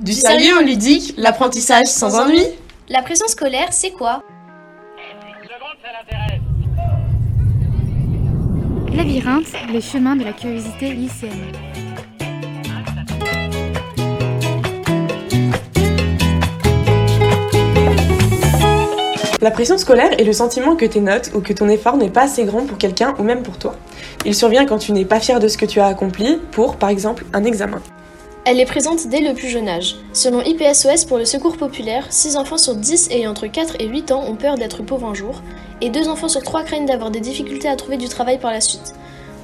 Du sérieux en ludique, l'apprentissage sans ennui. La pression scolaire, c'est quoi? Labyrinthe, les chemins de la curiosité lycéenne. La pression scolaire est le sentiment que tes notes ou que ton effort n'est pas assez grand pour quelqu'un ou même pour toi. Il survient quand tu n'es pas fier de ce que tu as accompli pour, par exemple, un examen. Elle est présente dès le plus jeune âge. Selon IPSOS pour le Secours populaire, 6 enfants sur 10 ayant entre 4 et 8 ans ont peur d'être pauvres un jour, et 2 enfants sur 3 craignent d'avoir des difficultés à trouver du travail par la suite.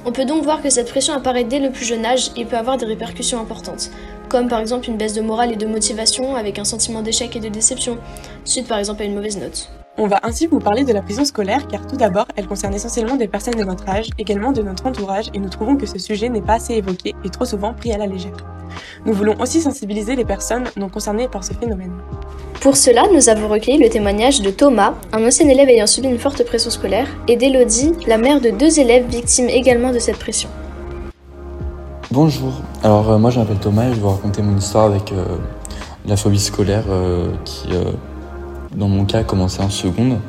On peut donc voir que cette pression apparaît dès le plus jeune âge et peut avoir des répercussions importantes, comme par exemple une baisse de morale et de motivation avec un sentiment d'échec et de déception, suite par exemple à une mauvaise note. On va ainsi vous parler de la prison scolaire car tout d'abord, elle concerne essentiellement des personnes de notre âge, également de notre entourage et nous trouvons que ce sujet n'est pas assez évoqué et trop souvent pris à la légère. Nous voulons aussi sensibiliser les personnes non concernées par ce phénomène. Pour cela, nous avons recueilli le témoignage de Thomas, un ancien élève ayant subi une forte pression scolaire, et d'Elodie, la mère de deux élèves victimes également de cette pression. Bonjour, alors euh, moi je m'appelle Thomas et je vais vous raconter mon histoire avec euh, la phobie scolaire euh, qui dans mon cas, commencé en seconde.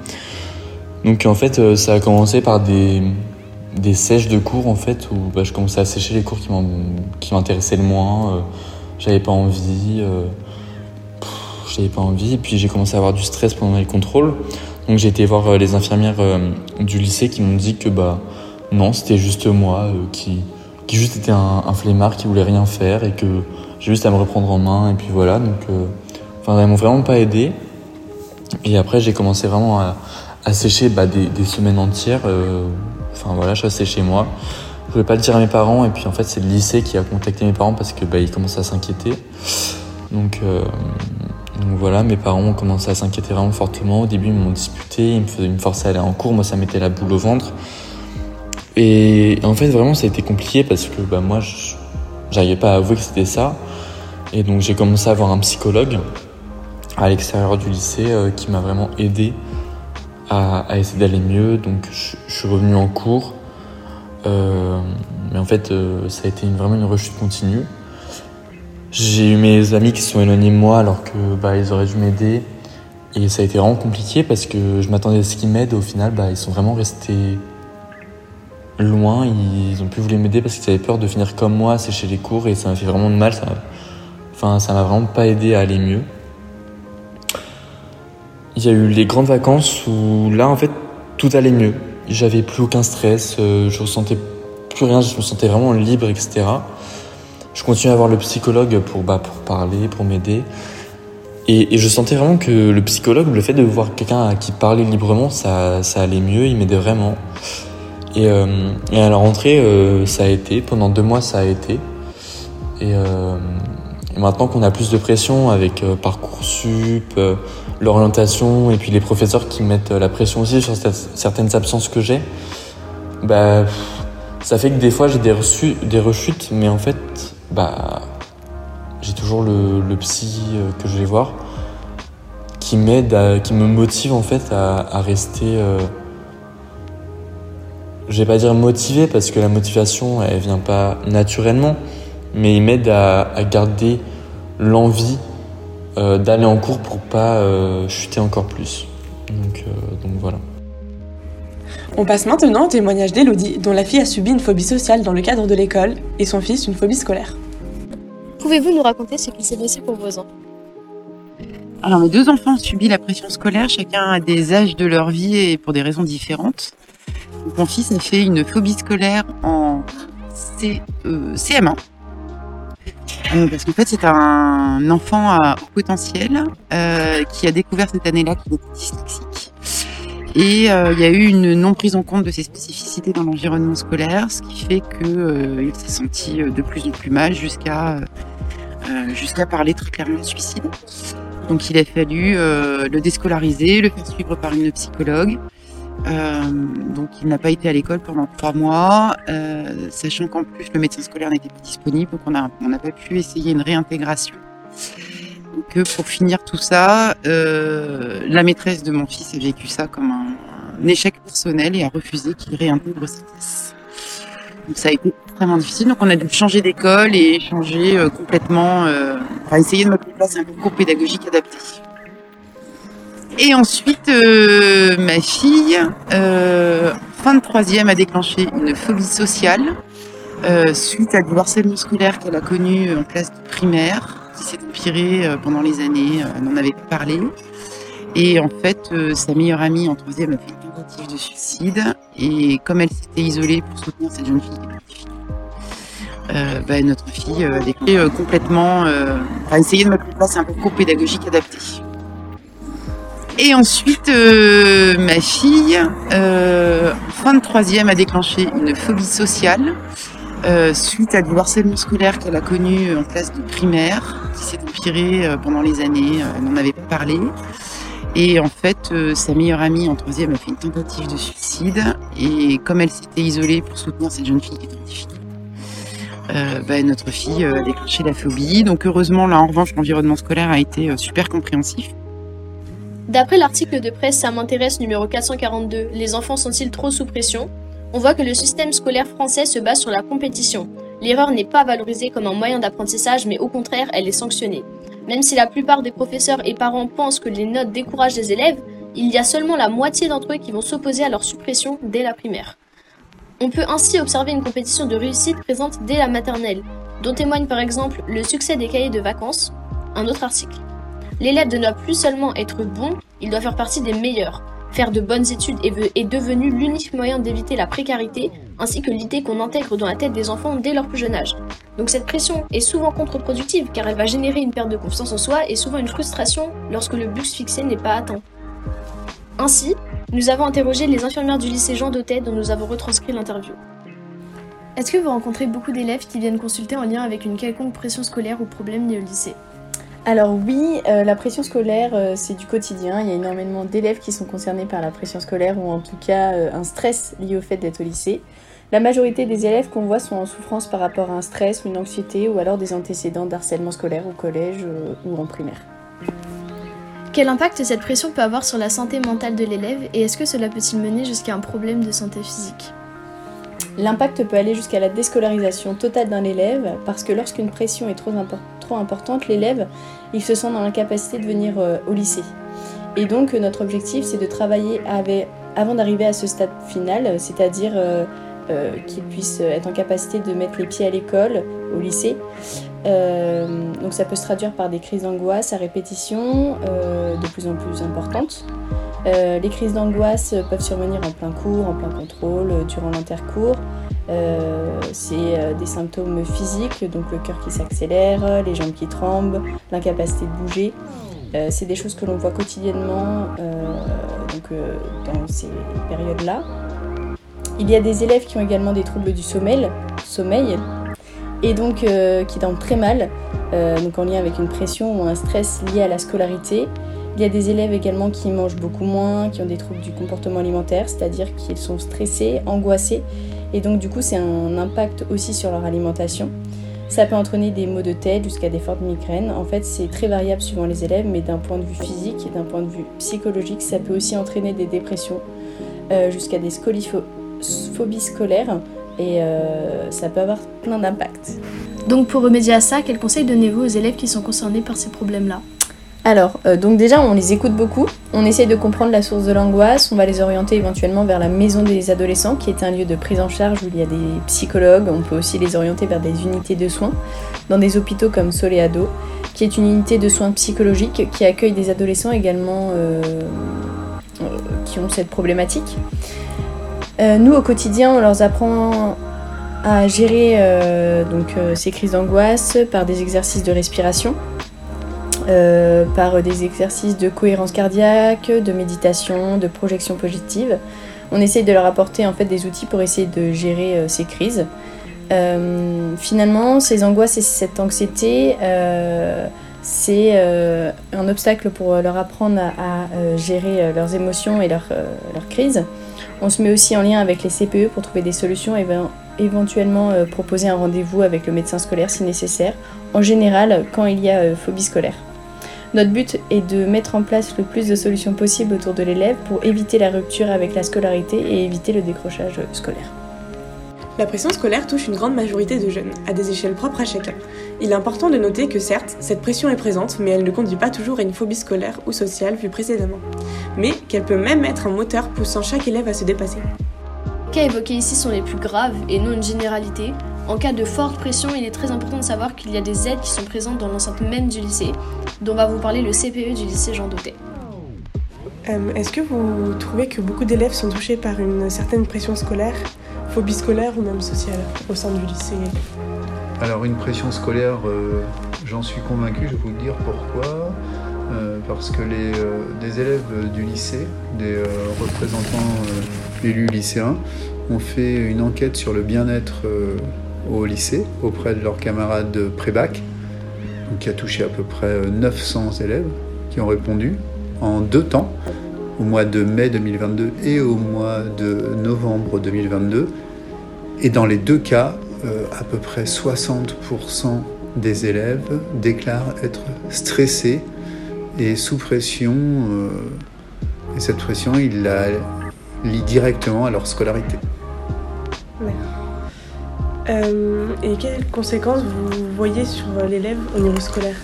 Donc en fait, euh, ça a commencé par des, des sèches de cours en fait, où bah, je commençais à sécher les cours qui m'intéressaient le moins. Euh, j'avais pas envie. Euh, j'avais pas envie. Et puis j'ai commencé à avoir du stress pendant les contrôles. Donc j'ai été voir les infirmières du lycée qui m'ont dit que bah non, c'était juste moi qui, qui juste était un, un, flemmard qui voulait rien faire et que j'ai juste à me reprendre en main. Et puis voilà. Donc, enfin, elles m'ont vraiment pas aidé. Et après, j'ai commencé vraiment à, à sécher bah, des, des, semaines entières. Euh, enfin voilà, je restais chez moi. Je voulais pas le dire à mes parents. Et puis en fait, c'est le lycée qui a contacté mes parents parce que bah, ils commençaient à s'inquiéter. Donc, euh, donc voilà, mes parents ont commencé à s'inquiéter vraiment fortement. Au début, ils m'ont disputé, ils me, faisaient, ils me forçaient à aller en cours. Moi, ça mettait la boule au ventre. Et en fait, vraiment, ça a été compliqué parce que bah, moi, j'arrivais pas à avouer que c'était ça. Et donc, j'ai commencé à voir un psychologue à l'extérieur du lycée euh, qui m'a vraiment aidé à, essayer d'aller mieux. Donc je, suis revenu en cours. Euh, mais en fait, euh, ça a été vraiment une rechute continue. J'ai eu mes amis qui se sont éloignés de moi alors que bah, ils auraient dû m'aider. Et ça a été vraiment compliqué parce que je m'attendais à ce qu'ils m'aident. Au final, bah, ils sont vraiment restés loin. Ils ont plus voulu m'aider parce qu'ils avaient peur de finir comme moi, sécher les cours. Et ça m'a fait vraiment de mal. Enfin, ça m'a vraiment pas aidé à aller mieux. Il y a eu les grandes vacances où là, en fait, tout allait mieux. J'avais plus aucun stress, euh, je ressentais plus rien, je me sentais vraiment libre, etc. Je continuais à voir le psychologue pour, bah, pour parler, pour m'aider. Et, je sentais vraiment que le psychologue, le fait de voir quelqu'un qui parlait librement, ça, ça allait mieux, il m'aidait vraiment. Et, euh, à la rentrée, euh, ça a été, pendant deux mois, ça a été. Et, et maintenant qu'on a plus de pression avec Parcoursup, l'orientation et puis les professeurs qui mettent euh, la pression aussi sur certaines absences que j'ai, bah, ça fait que des fois j'ai des, rechutes, mais en fait, bah, j'ai toujours le, psy que je vais voir qui m'aide, qui me motive en fait à, rester. Euh, je vais pas dire motivé parce que la motivation elle vient pas naturellement, mais il m'aide à, garder l'envie euh, d'aller en cours pour pas euh, chuter encore plus. Donc, euh, donc voilà. On passe maintenant au témoignage d'Elodie, dont la fille a subi une phobie sociale dans le cadre de l'école et son fils une phobie scolaire. Pouvez-vous nous raconter ce qui s'est passé pour vos enfants Alors mes deux enfants ont subi la pression scolaire, chacun à des âges de leur vie et pour des raisons différentes. mon fils a fait une phobie scolaire en C, euh, CM1 parce qu'en fait, c'est un enfant à haut potentiel euh, qui a découvert cette année-là qu'il était dyslexique. Et euh, il y a eu une non prise en compte de ses spécificités dans l'environnement scolaire, ce qui fait qu'il euh, s'est senti de plus en plus mal jusqu'à euh, jusqu'à parler très clairement de suicide. Donc il a fallu le déscolariser, le faire suivre par une psychologue. Euh, donc il n'a pas été à l'école pendant trois mois, euh, sachant qu'en plus le médecin scolaire n'était pas disponible, donc on n'a on a pas pu essayer une réintégration. Donc euh, pour finir tout ça, euh, la maîtresse de mon fils a vécu ça comme un, échec personnel et a refusé qu'il réintègre sa classe. Donc ça a été extrêmement difficile. Donc on a dû changer d'école et changer euh, complètement, enfin essayer de mettre en place un concours pédagogique adapté. Et ensuite, euh, ma fille, euh, fin de troisième, a déclenché une phobie sociale euh, suite à du harcèlement scolaire qu'elle a connu en classe de primaire, qui s'est empiré euh, pendant les années, euh, elle n'en avait parlé. Et en fait, euh, sa meilleure amie en troisième a fait une tentative de suicide. Et comme elle s'était isolée pour soutenir cette jeune fille euh, bah, notre fille euh, a déclenché euh, complètement, euh, enfin essayer de mettre en place un concours pédagogique adapté. Et ensuite, euh, ma fille, euh, fin de troisième, a déclenché une phobie sociale euh, suite à du harcèlement scolaire qu'elle a connu en classe de primaire, qui s'est empiré euh, pendant les années, euh, elle n'en avait pas parlé. Et en fait, euh, sa meilleure amie en troisième a fait une tentative de suicide. Et comme elle s'était isolée pour soutenir cette jeune fille qui était petite fille, euh, bah, notre fille a déclenché la phobie. Donc heureusement, là en revanche, l'environnement scolaire a été super compréhensif. D'après l'article de presse Ça m'intéresse numéro 442, Les enfants sont-ils trop sous pression? On voit que le système scolaire français se base sur la compétition. L'erreur n'est pas valorisée comme un moyen d'apprentissage, mais au contraire, elle est sanctionnée. Même si la plupart des professeurs et parents pensent que les notes découragent les élèves, il y a seulement la moitié d'entre eux qui vont s'opposer à leur suppression dès la primaire. On peut ainsi observer une compétition de réussite présente dès la maternelle, dont témoigne par exemple le succès des cahiers de vacances, un autre article. L'élève ne doit plus seulement être bon, il doit faire partie des meilleurs. Faire de bonnes études est, devenu l'unique moyen d'éviter la précarité, ainsi que l'idée qu'on intègre dans la tête des enfants dès leur plus jeune âge. Donc cette pression est souvent contre-productive car elle va générer une perte de confiance en soi et souvent une frustration lorsque le but fixé n'est pas atteint. Ainsi, nous avons interrogé les infirmières du lycée Jean Dautet dont nous avons retranscrit l'interview. Est-ce que vous rencontrez beaucoup d'élèves qui viennent consulter en lien avec une quelconque pression scolaire ou problème lié au lycée? Alors oui, euh, la pression scolaire, euh, c'est du quotidien. Il y a énormément d'élèves qui sont concernés par la pression scolaire ou en tout cas euh, un stress lié au fait d'être au lycée. La majorité des élèves qu'on voit sont en souffrance par rapport à un stress ou une anxiété ou alors des antécédents d'harcèlement scolaire au collège ou en primaire. Quel impact cette pression peut avoir sur la santé mentale de l'élève et est-ce que cela peut-il mener jusqu'à un problème de santé physique? L'impact peut aller jusqu'à la déscolarisation totale d'un élève parce que lorsqu'une pression est trop, impor- trop importante, l'élève il se sent dans l'incapacité de venir euh, au lycée. Et donc euh, notre objectif c'est de travailler avec, avant d'arriver à ce stade final, euh, c'est-à-dire euh, qu'il puisse être en capacité de mettre les pieds à l'école, au lycée. Donc ça peut se traduire par des crises d'angoisse à répétition de plus en plus importantes. Euh, les crises d'angoisse peuvent survenir en plein cours, en plein contrôle, euh, durant l'intercours. Euh, c'est des symptômes physiques, donc le cœur qui s'accélère, les jambes qui tremblent, l'incapacité de bouger. C'est des choses que l'on voit quotidiennement dans ces périodes-là. Il y a des élèves qui ont également des troubles du sommeil, sommeil et donc qui dorment très mal, donc en lien avec une pression ou un stress lié à la scolarité. Il y a des élèves également qui mangent beaucoup moins, qui ont des troubles du comportement alimentaire, c'est-à-dire qu'ils sont stressés, angoissés, et donc du coup c'est un impact aussi sur leur alimentation. Ça peut entraîner des maux de tête jusqu'à des fortes migraines. En fait, c'est très variable suivant les élèves, mais d'un point de vue physique et d'un point de vue psychologique, ça peut aussi entraîner des dépressions euh, jusqu'à des scoliphobies scolaires et euh, ça peut avoir plein d'impacts. Donc pour remédier à ça, quels conseils donnez-vous aux élèves qui sont concernés par ces problèmes-là? Alors, euh, donc déjà, on les écoute beaucoup, on essaye de comprendre la source de l'angoisse, on va les orienter éventuellement vers la maison des adolescents, qui est un lieu de prise en charge où il y a des psychologues, on peut aussi les orienter vers des unités de soins, dans des hôpitaux comme Soleado, qui est une unité de soins psychologiques qui accueille des adolescents également euh, euh, qui ont cette problématique. Nous, au quotidien, on leur apprend à gérer ces crises d'angoisse par des exercices de respiration, euh, par des exercices de cohérence cardiaque, de méditation, de projection positive. On essaye de leur apporter en fait des outils pour essayer de gérer euh, ces crises. Euh, finalement, ces angoisses et cette anxiété, c'est un obstacle pour leur apprendre à, gérer leurs émotions et leurs, crises. On se met aussi en lien avec les CPE pour trouver des solutions et éve- éventuellement proposer un rendez-vous avec le médecin scolaire si nécessaire, en général quand il y a phobie scolaire. Notre but est de mettre en place le plus de solutions possibles autour de l'élève pour éviter la rupture avec la scolarité et éviter le décrochage scolaire. La pression scolaire touche une grande majorité de jeunes, à des échelles propres à chacun. Il est important de noter que certes, cette pression est présente, mais elle ne conduit pas toujours à une phobie scolaire ou sociale vue précédemment. Mais qu'elle peut même être un moteur poussant chaque élève à se dépasser. Les cas évoqués ici sont les plus graves et non une généralité. En cas de forte pression, il est très important de savoir qu'il y a des aides qui sont présentes dans l'enceinte même du lycée, dont va vous parler le CPE du lycée Jean Dautet. Euh, Est-ce que vous trouvez que beaucoup d'élèves sont touchés par une certaine pression scolaire, phobie scolaire ou même sociale au sein du lycée? Alors une pression scolaire, euh, j'en suis convaincu, je vais vous dire pourquoi. Euh, parce que les, euh, des élèves du lycée, des euh, représentants euh, élus lycéens, ont fait une enquête sur le bien-être euh, au lycée auprès de leurs camarades de pré-bac, qui a touché à peu près euh, 900 élèves qui ont répondu en deux temps, au mois de mai 2022 et au mois de novembre 2022. Et dans les deux cas, euh, à peu près 60% des élèves déclarent être stressés et sous pression. euh, et cette pression, ils la lient directement à leur scolarité. Euh, Et quelles conséquences vous voyez sur l'élève au niveau scolaire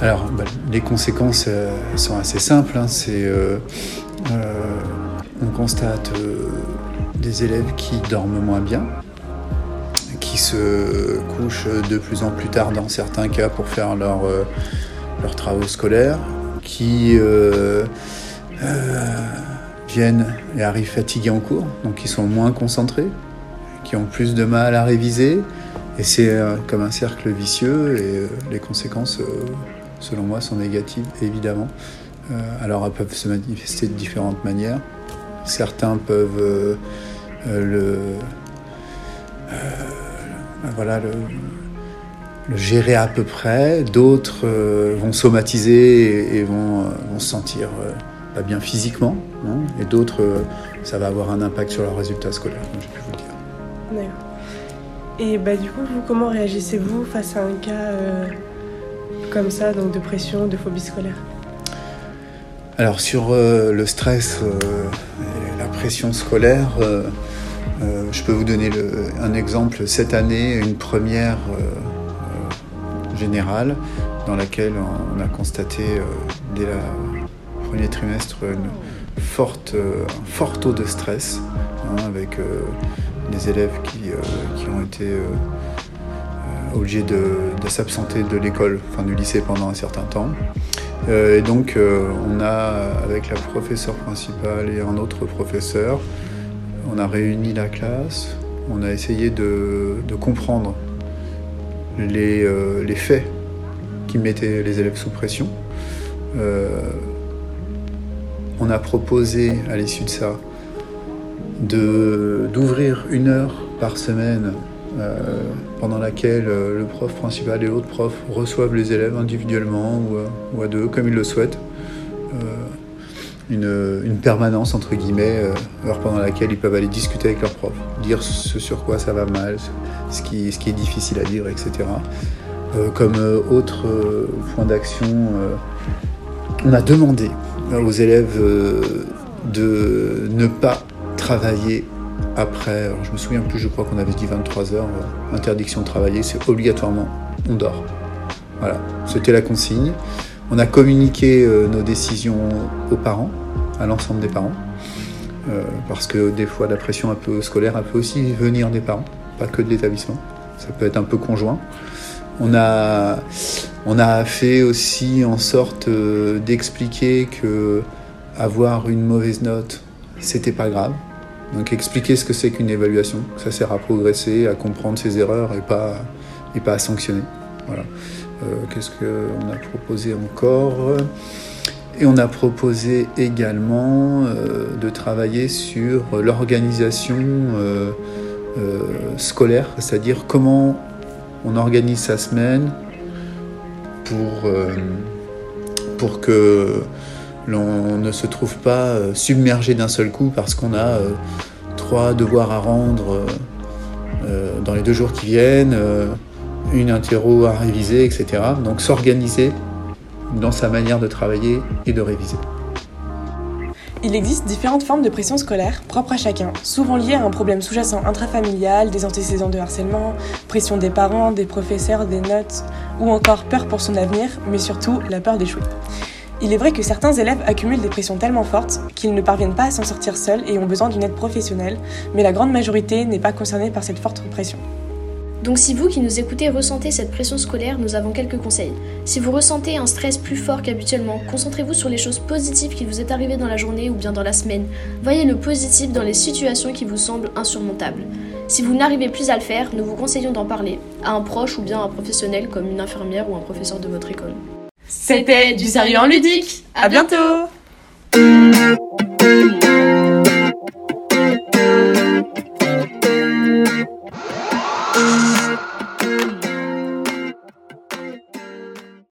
Alors, bah, les conséquences euh, sont assez simples. hein. C'est, euh, on constate des élèves qui dorment moins bien, qui se couchent de plus en plus tard dans certains cas pour faire leur, leurs travaux scolaires, qui viennent et arrivent fatigués en cours, donc ils sont moins concentrés, qui ont plus de mal à réviser. Et c'est euh, comme un cercle vicieux et euh, les conséquences, euh, selon moi, sont négatives, évidemment. Alors elles peuvent se manifester de différentes manières. Certains peuvent le, voilà, le, gérer à peu près. D'autres vont somatiser et, vont, se sentir pas bien physiquement. hein. et d'autres, ça va avoir un impact sur leurs résultats scolaires, D'accord. Et bah, du coup, vous, comment réagissez-vous face à un cas euh, comme ça, donc de pression, de phobie scolaire? Alors sur euh, le stress euh, et la pression scolaire, je peux vous donner un exemple. Cette année, une première générale dans laquelle on a constaté dès le premier trimestre un fort taux de stress hein, avec des élèves qui, euh, qui ont été euh, euh, obligés de, de s'absenter de l'école, enfin du lycée pendant un certain temps. Et donc, on a, avec la professeure principale et un autre professeur, on a réuni la classe, on a essayé de, de comprendre les, les faits qui mettaient les élèves sous pression. On a proposé, à l'issue de ça, d'ouvrir une heure par semaine euh, pendant laquelle euh, le prof principal et l'autre prof reçoivent les élèves individuellement ou, à- ou à deux, comme ils le souhaitent. Euh, une, une permanence, entre guillemets, euh, heure pendant laquelle ils peuvent aller discuter avec leur prof, dire ce sur quoi ça va mal, ce qui, ce qui est difficile à dire, etc. Euh, comme euh, autre euh, point d'action, euh, on a demandé aux élèves euh, de ne pas travailler après, je me souviens plus, je crois qu'on avait dit 23 heures, euh, interdiction de travailler, c'est obligatoirement, on dort. Voilà, c'était la consigne. On a communiqué euh, nos décisions aux parents, à l'ensemble des parents, euh, parce que des fois la pression un peu scolaire, elle peut aussi venir des parents, pas que de l'établissement. Ça peut être un peu conjoint. On a, on a fait aussi en sorte d'expliquer que avoir une mauvaise note, c'était pas grave. Donc expliquer ce que c'est qu'une évaluation, ça sert à progresser, à comprendre ses erreurs et pas, à sanctionner. Voilà. Euh, Qu'est-ce qu'on a proposé encore? Et on a proposé également euh, de travailler sur l'organisation euh, scolaire, c'est-à-dire comment on organise sa semaine pour que l'on ne se trouve pas euh, submergé d'un seul coup parce qu'on a euh, trois devoirs à rendre euh, dans les deux jours qui viennent, une interro à réviser, etc. Donc s'organiser dans sa manière de travailler et de réviser. Il existe différentes formes de pression scolaire propres à chacun, souvent liées à un problème sous-jacent intrafamilial, des antécédents de harcèlement, pression des parents, des professeurs, des notes, ou encore peur pour son avenir, mais surtout la peur d'échouer. Il est vrai que certains élèves accumulent des pressions tellement fortes qu'ils ne parviennent pas à s'en sortir seuls et ont besoin d'une aide professionnelle, mais la grande majorité n'est pas concernée par cette forte pression. Donc si vous qui nous écoutez ressentez cette pression scolaire, nous avons quelques conseils. Si vous ressentez un stress plus fort qu'habituellement, concentrez-vous sur les choses positives qui vous est arrivées dans la journée ou bien dans la semaine. Voyez le positif dans les situations qui vous semblent insurmontables. Si vous n'arrivez plus à le faire, nous vous conseillons d'en parler à un proche ou bien à un professionnel comme une infirmière ou un professeur de votre école. C'était du sérieux en ludique. À bientôt.